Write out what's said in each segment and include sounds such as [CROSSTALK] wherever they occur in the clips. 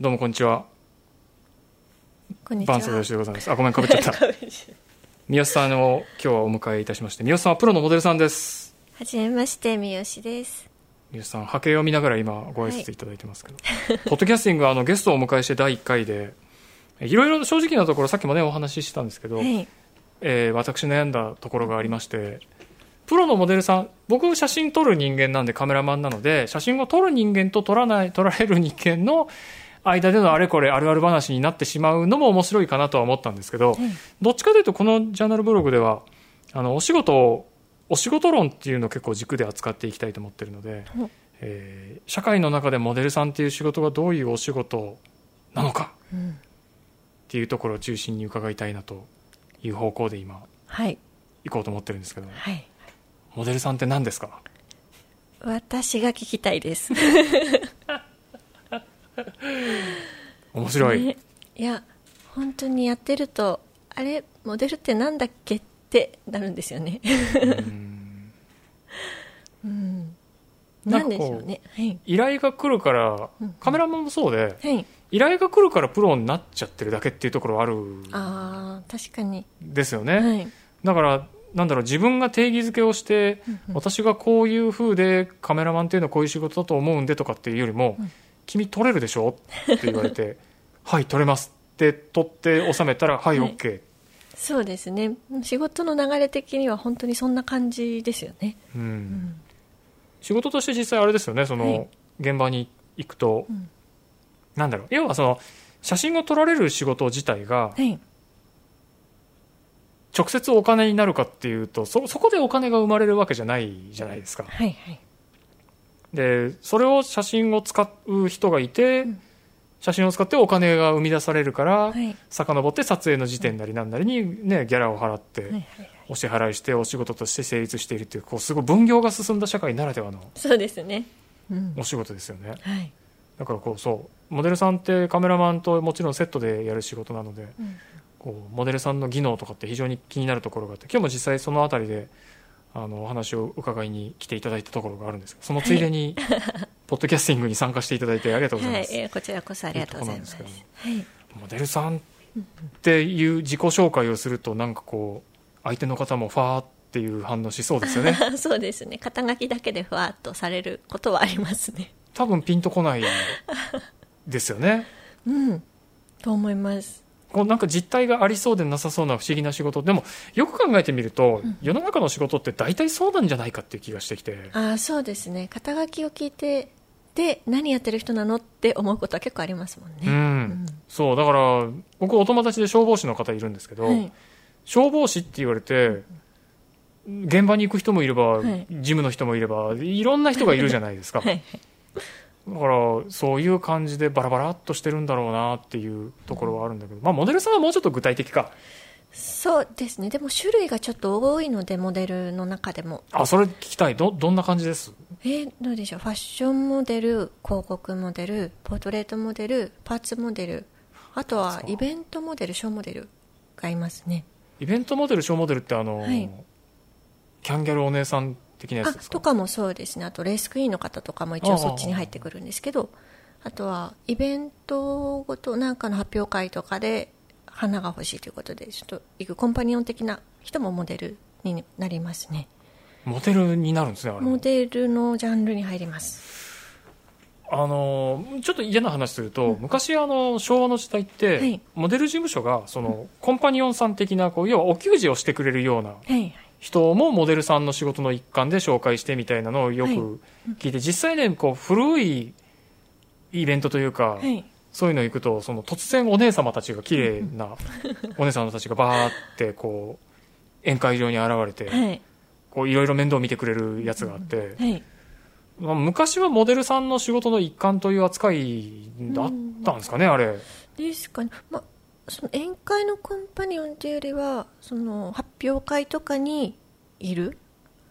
どうもこんにちは。こんにちは。バンソヨシでございます。あ、ごめん、かぶっちゃった。[LAUGHS] 三好さんを今日はお迎えいたしまして、三好さんはプロのモデルさんです。はじめまして、三好です。三好さん、波形を見ながら今ご挨拶いただいてますけど、[LAUGHS] ポッドキャスティングはあのゲストをお迎えして第1回で、いろいろ正直なところ、さっきもね、お話ししてたんですけど、はい。えー私悩んだところがありまして、プロのモデルさん、僕写真撮る人間なんでカメラマンなので、写真を撮る人間と撮らない、撮られる人間の間でのあれこれあるある話になってしまうのも面白いかなとは思ったんですけど、どっちかというとこのジャーナルブログでは、あの、お仕事を、お仕事論っていうのを結構軸で扱っていきたいと思ってるので、うんえー社会の中でモデルさんっていう仕事がどういうお仕事なのかうん。っていうところを中心に伺いたいなという方向で今はい。行こうと思ってるんですけど、はい。モデルさんって何ですか？私が聞きたいです。[LAUGHS] 面白い、ねいや、本当にやってると、あれ、モデルってなんだっけってなるんですよね。うんうん。なかこうなんんでしょうね。はい。依頼が来るからうんカメラマンもそうではい。依頼が来るからプロになっちゃってるだけっていうところはあるんああ、確かに。ですよね、はい。だからなんだろう自分が定義づけをして、うんうん私がこういう風でカメラマンっていうのはこういう仕事だと思うんでとかっていうよりも、うん君撮れるでしょ？って言われて [LAUGHS] はい撮れますって撮って収めたらはいはい OK、そうですね。仕事の流れ的には本当にそんな感じですよね。うんうん。仕事として実際あれですよねその、はい現場に行くと、うんなんだろう要はその写真を撮られる仕事自体がはい。直接お金になるかっていうとそそこでお金が生まれるわけじゃないじゃないですかはい。はい。でそれを写真を使う人がいて、うん写真を使ってお金が生み出されるから、はい。遡って撮影の時点なりなんなりに、ね、ギャラを払って、はい。はい。お支払いしてお仕事として成立しているっていうこうすごい分業が進んだ社会ならではのそうですね。うん。お仕事ですよねはい。だからこうそうモデルさんってカメラマンともちろんセットでやる仕事なのでうん。こうモデルさんの技能とかって非常に気になるところがあって今日も実際そのあたりであのお話を伺いに来ていただいたところがあるんですけどそのついでに、[LAUGHS] ポッドキャスティングに参加していただいてありがとうございます、はい、えーこちらこそありがとうございます。い。モデルさんっていう自己紹介をするとなんかこう相手の方もファーっていう反応しそうですよね [LAUGHS] そうですね。肩書きだけでふわっとされることはありますね。多分ピンとこないですよね [LAUGHS] うん。と思います。こうなんか実態がありそうでなさそうな不思議な仕事でもよく考えてみると、世の中の仕事って大体そうなんじゃないかっていう気がしてきてああ、そうですね。肩書きを聞いて、で、何やってる人なのって思うことは結構ありますもんうね。ん、そうだから僕お友達で消防士の方いるんですけど、はい。消防士って言われて現場に行く人もいれば、はい事務の人もいればいろんな人がいるじゃないですか、[LAUGHS] はい。だからそういう感じでバラバラっとしてるんだろうなっていうところはあるんだけど、まあ、モデルさんはもうちょっと具体的かそうですね。でも種類がちょっと多いので、モデルの中でも。あそれ聞きたいどどんな感じです？えーどうでしょう？ファッションモデル、広告モデル、ポートレートモデル、パーツモデル、あとはイベントモデル、ショーモデルがいますね。イベントモデルショーモデルってあの、はいキャンギャルお姉さん的なやあつですか？とかもそうですね。あとレースクイーンの方とかも一応そっちに入ってくるんですけどあとはイベントごとなんかの発表会とかで花が欲しいということでちょっと行くコンパニオン的な人もモデルになりますね。モデルになるんですねあれも。モデルのジャンルに入ります。あのちょっと嫌な話すると、昔あの昭和の時代って、はい。モデル事務所がその、コンパニオンさん的なこう要はお給仕をしてくれるようなはいはい人もモデルさんの仕事の一環で紹介してみたいなのをよはい。く聞いて、実際ねこう古いイベントというか、はい。そういうの行くとその突然お姉様たちが綺麗な [LAUGHS] お姉様たちがバーってこう宴会場に現れて、はい。こういろいろ面倒見てくれるやつがあって、はい。まあ昔はモデルさんの仕事の一環という扱いだったんですかね、あれ。ですかね、まあ、その宴会のコンパニオンというよりはその発表会とかにいる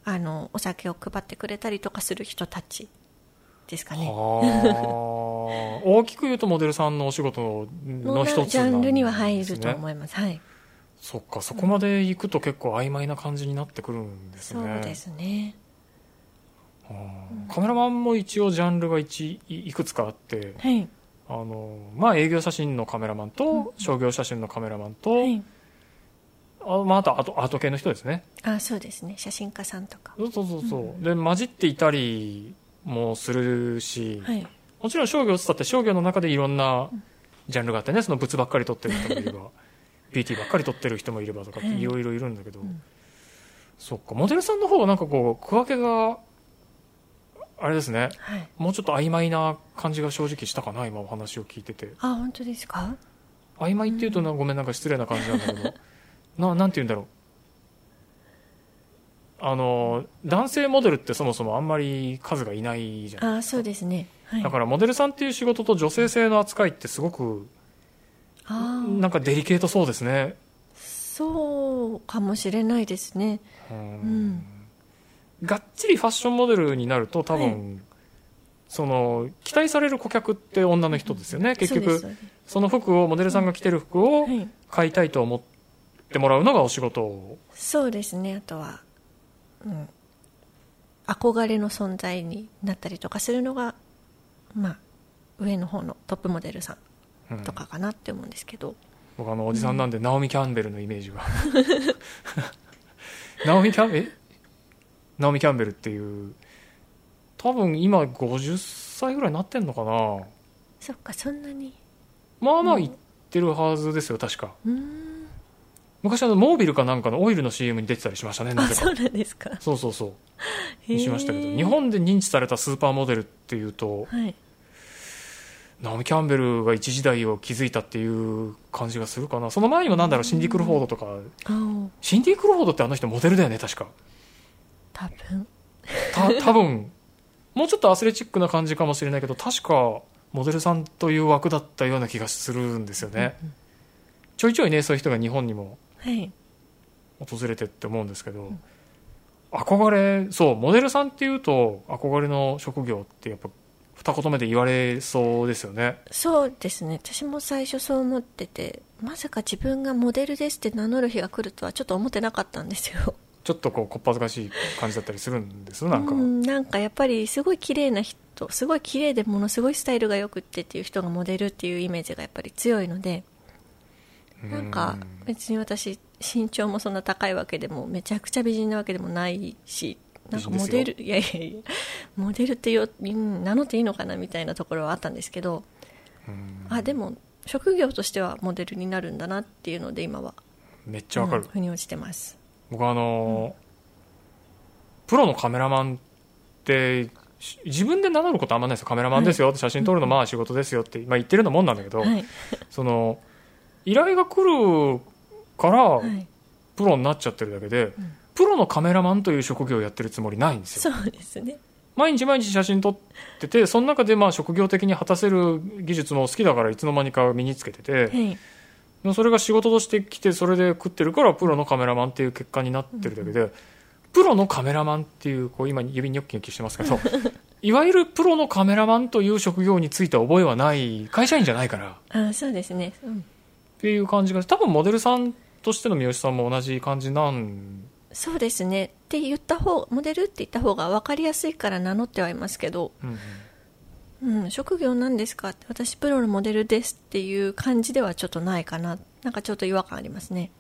あのお酒を配ってくれたりとかする人たちですかね。はあ。[LAUGHS] 大きく言うとモデルさんのお仕事の一つなんです、ね、ジャンルには入ると思います、はい。そっかそこまで行くと結構曖昧な感じになってくるんですそねうですね。はあ。カメラマンも一応ジャンルがいくつかあって。はいあのまあ営業写真のカメラマンと商業写真のカメラマンと、はい。あまあ、あとアートアート系の人ですね。あそうですね。写真家さんとか。そうそうそうそう、で混じっていたりもするし、はい。もちろん商業っつったって商業の中でいろんなジャンルがあってねその物ばっかり撮ってる人もいれば [LAUGHS] BT ばっかり撮ってる人もいればとかってはい。いろいろいるんだけど、ん。そっか。モデルさんの方はなんかこう区分けがあれですね。はい。もうちょっと曖昧な感じが正直したかな今お話を聞いてて。あ本当ですか？曖昧っていうとなごめんなんか失礼な感じなんだけど。[LAUGHS] ななんて言うんだろう。あの男性モデルってそもそもあんまり数がいないじゃないあそうですね。はい。だからモデルさんっていう仕事と女性性の扱いってすごくあー。なんかデリケートそうですね。そうかもしれないですね。うん。うんがっちりファッションモデルになると多分、その期待される顧客って女の人ですよね、結局その服をモデルさんが着てる服をはい。買いたいと思ってもらうのがお仕事そうですね。あとは、うん、憧れの存在になったりとかするのがまあ上の方のトップモデルさうん。んとかかなって思うんですけど、僕あのおじさんなんで、ナオミ・キャンベルのイメージが。[LAUGHS] ナオミ・キャンベルナオミ・キャンベルっていう。多分今50歳ぐらいになってんのかな。そっかそんなに。まあまあ言ってるはずですよ確か。うーん。昔あのモービルかなんかのオイルの CM に出てたりしましたねなぜか。あそうなんですか。そうそうそう。にしましたけど。日本で認知されたスーパーモデルっていうとはい。ナオミ・キャンベルが一時代を築いたっていう感じがするかな。その前にもなんだろうシンディ・クルフォードとか。シンディ・クルフォードってあの人モデルだよね確か多分。た多分。もうちょっとアスレチックな感じかもしれないけど確かモデルさんという枠だったような気がするんですよね、ちょいちょいねそういう人が日本にもはい。訪れてって思うんですけど、憧れそうモデルさんっていうと憧れの職業ってやっぱ二言目で言われそうですよね。そうですね。私も最初そう思っててまさか自分がモデルですって名乗る日が来るとはちょっと思ってなかったんですよちょっとこうこっぱずかしい感じだったりするんですなんか、うんなんかやっぱりすごい綺麗な人すごい綺麗でものすごいスタイルがよくってっていう人がモデルっていうイメージがやっぱり強いのでなんか別に私身長もそんな高いわけでもめちゃくちゃ美人なわけでもないしなんかモデルいやいやいやモデルってようん名乗っていいのかなみたいなところはあったんですけどうん。あでも職業としてはモデルになるんだなっていうので今は。めっちゃわかる、うん腑に落ちてます僕あのープロのカメラマンってし自分で名乗ることあんまないですよ。カメラマンですよ、写真撮るのまあ仕事ですよって、まあ、言ってるのもんなんだけど、はい。その依頼が来るからはい。プロになっちゃってるだけで、プロのカメラマンという職業をやってるつもりないんですよ。そうですね。毎日毎日写真撮っててその中でまあ職業的に果たせる技術も好きだからいつの間にか身につけてて、もそれが仕事としてきてそれで食ってるからプロのカメラマンっていう結果になってるだけで、プロのカメラマンっていうこう今指ニョッキニョッキしてますけど [LAUGHS] いわゆるプロのカメラマンという職業について覚えはない会社員じゃないから。あそうですね、うん、っていう感じが多分モデルさんとしての三好さんも同じ感じなんそうですね。って言った方モデルって言った方が分かりやすいから名乗ってはいますけど、うんうんうん、職業なんですか？って私プロのモデルですっていう感じではちょっとないかな。なんかちょっと違和感ありますね。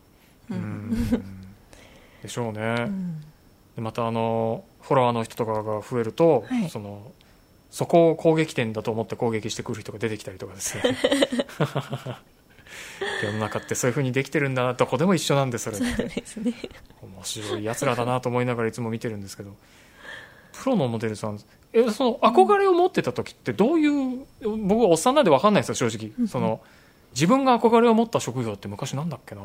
うん。でしょうね、うん。でまたあのフォロワーの人とかが増えると、はい。そのそこを攻撃点だと思って攻撃してくる人が出てきたりとかですね [LAUGHS] 世の中ってそういう風にできてるんだなどこでも一緒なんでそれっそうてですね。面白いやつらだなと思いながらいつも見てるんですけどプロのモデルさんえその憧れを持ってた時ってどういう僕はおっさんなんで分かんないですよ正直。その自分が憧れを持った職業って昔なんだっけな。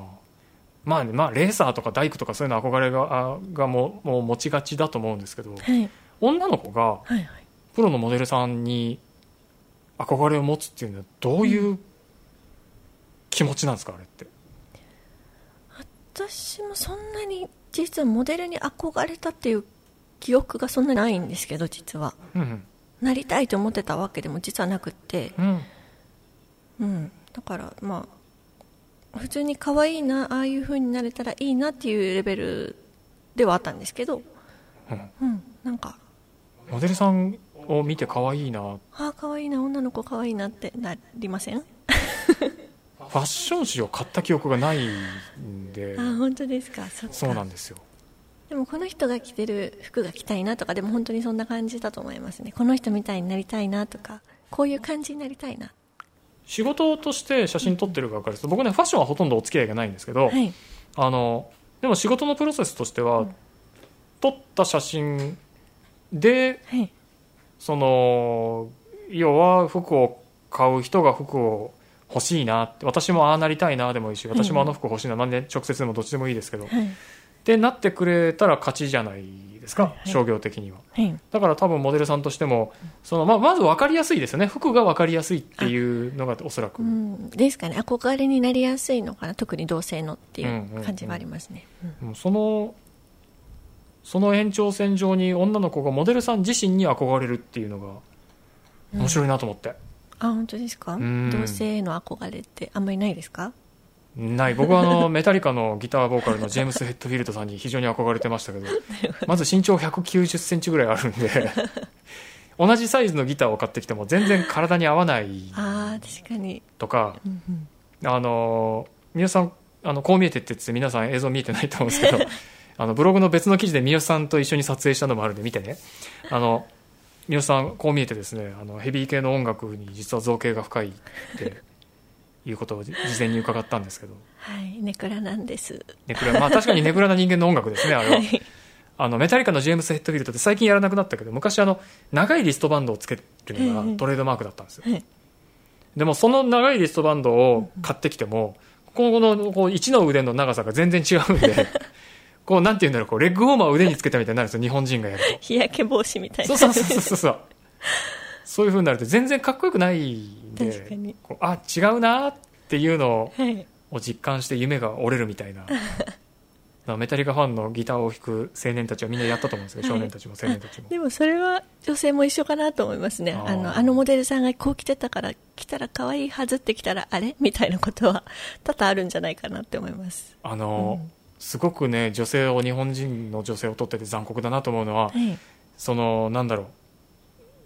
まあねまあレーサーとか大工とかそういうの憧れがあがもうもう持ちがちだと思うんですけどはい。女の子がプロのモデルさんに憧れを持つっていうのはどういう気持ちなんですかあれって？私もそんなに実はモデルに憧れたっていう記憶がそんなにないんですけど実は。うんなりたいと思ってたわけでも実はなくって。うん。うん。だからまあ普通に可愛いなああいう風になれたらいいなっていうレベルではあったんですけど。うん。うん。なんか。モデルさんを見て可愛いな。フああ可愛いな女の子可愛いなってなりません？[LAUGHS] ァッション誌を買った記憶がないんで。ああ本当ですか。そうなんですよでもこの人が着てる服が着たいなとかでも本当にそんな感じだと思いますね。この人みたいになりたいなとかこういう感じになりたいな。仕事として写真撮ってる側からす？ると僕ねファッションはほとんどお付き合いがないんですけど、はい。あのでも仕事のプロセスとしては、撮った写真ではい。その要は服を買う人が服を欲しいなって私もああなりたいなでもいいし私もあの服欲しいな、なんで直接でもどっちでもいいですけど、はいってなってくれたら勝ちじゃないですか、はいはい。商業的には。はい。だから多分モデルさんとしてもその、まあ、まず分かりやすいですよね。服が分かりやすいっていうのがおそらく、うんですかね。憧れになりやすいのかな。特に同性のっていう感じはありますね、うん。うんそのその延長線上に女の子がモデルさん自身に憧れるっていうのが面白いなと思って、あ本当ですか？ん。同性への憧れってあんまりないですか？ない。僕はあの [LAUGHS] メタリカのギターボーカルのジェームス・ヘッドフィールドさんに非常に憧れてましたけど [LAUGHS] まず身長1 9 0ンチぐらいあるんで [LAUGHS] 同じサイズのギターを買ってきても全然体に合わない。ああ確かに、とかうんうん。あの皆さんあのこう見えてって言って皆さん映像見えてないと思うんですけどあのブログの別の記事で三好さんと一緒に撮影したのもあるんで見てね。あの三好さんこう見えてですねあのヘビー系の音楽に実は造形が深いっていうことを事前に伺ったんですけど。はいネクラなんです。ネクラまあ確かにネクラな人間の音楽ですね [LAUGHS] あれは。はい。あのメタリカのジェームス・ヘッドフィールドって最近やらなくなったけど昔あの長いリストバンドをつけるのうんうんがトレードマークだったんですよ。はい。でもその長いリストバンドを買ってきても、このこう1の腕の長さが全然違うんで、[LAUGHS] こうなんて言うんだろう、こうレッグウォーマーを腕につけたみたいになるんですよ、日本人がやる日焼け防止みたいと。な。そうそうそうそうそう。そういう風になると全然かっこよくないんで、確かに。あ、違うなっていうのはい。を実感して夢が折れるみたいな。[LAUGHS] メタリカファンのギターを弾く青年たちはみんなやったと思うんですけど、は [LAUGHS] い少年たちも青年たちも。でもそれは女性も一緒かなと思いますね。あのあのモデルさんがこう着てたから着たら可愛いはずって着たらあれみたいなことは [LAUGHS] 多々あるんじゃないかなって思います。あの、うん。すごくね、女性を、日本人の女性を取ってて残酷だなと思うのは、はい。そのなんだろう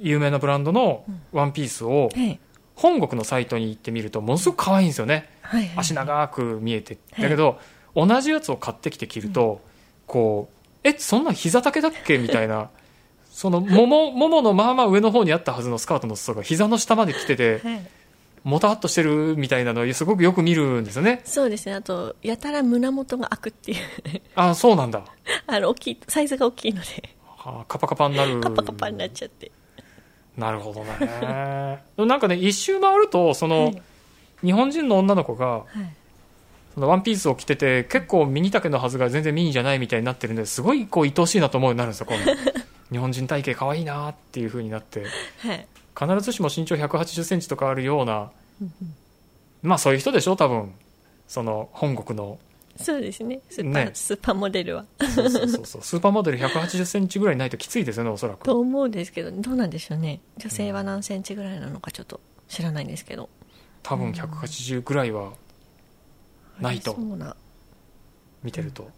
有名なブランドのワンピースをはい本国のサイトに行ってみるとものすごく可愛いんですよね。はいはい。足長く見えて。はいだけど同じやつを買ってきて着るとこうえそんな膝丈だっけ？みたいな。[LAUGHS] そのもももものまあまあ上の方にあったはずのスカートの裾が膝の下まで来ててはい。もたっとしてるみたいなのをすごくよく見るんですよね。そうですね。あとやたら胸元が開くっていう。あそうなんだ。[LAUGHS] あの大きいサイズが大きいので。あカパカパになる。カパカパになっちゃってなるほどね。[LAUGHS] なんかね一周回るとその、はい。日本人の女の子がはい。そのワンピースを着てて結構ミニ丈のはずが全然ミニじゃないみたいになってるんですごいこう愛おしいなと思うようになるんですよ今度 [LAUGHS] 日本人体型可愛いなっていう風になって。はい。必ずしも身長1 8 0ンチとかあるようなまあそういう人でしょ多分。その本国のそうですね。スーパー,、ね。スーパーモデルは。そうそうそうそう。[LAUGHS] スーパーモデル1 8 0ンチぐらいないときついですよねおそらく。と思うんですけどどうなんでしょうね。女性は何センチぐらいなのかちょっと知らないんですけど。多分180ぐらいはないとそうな。見てると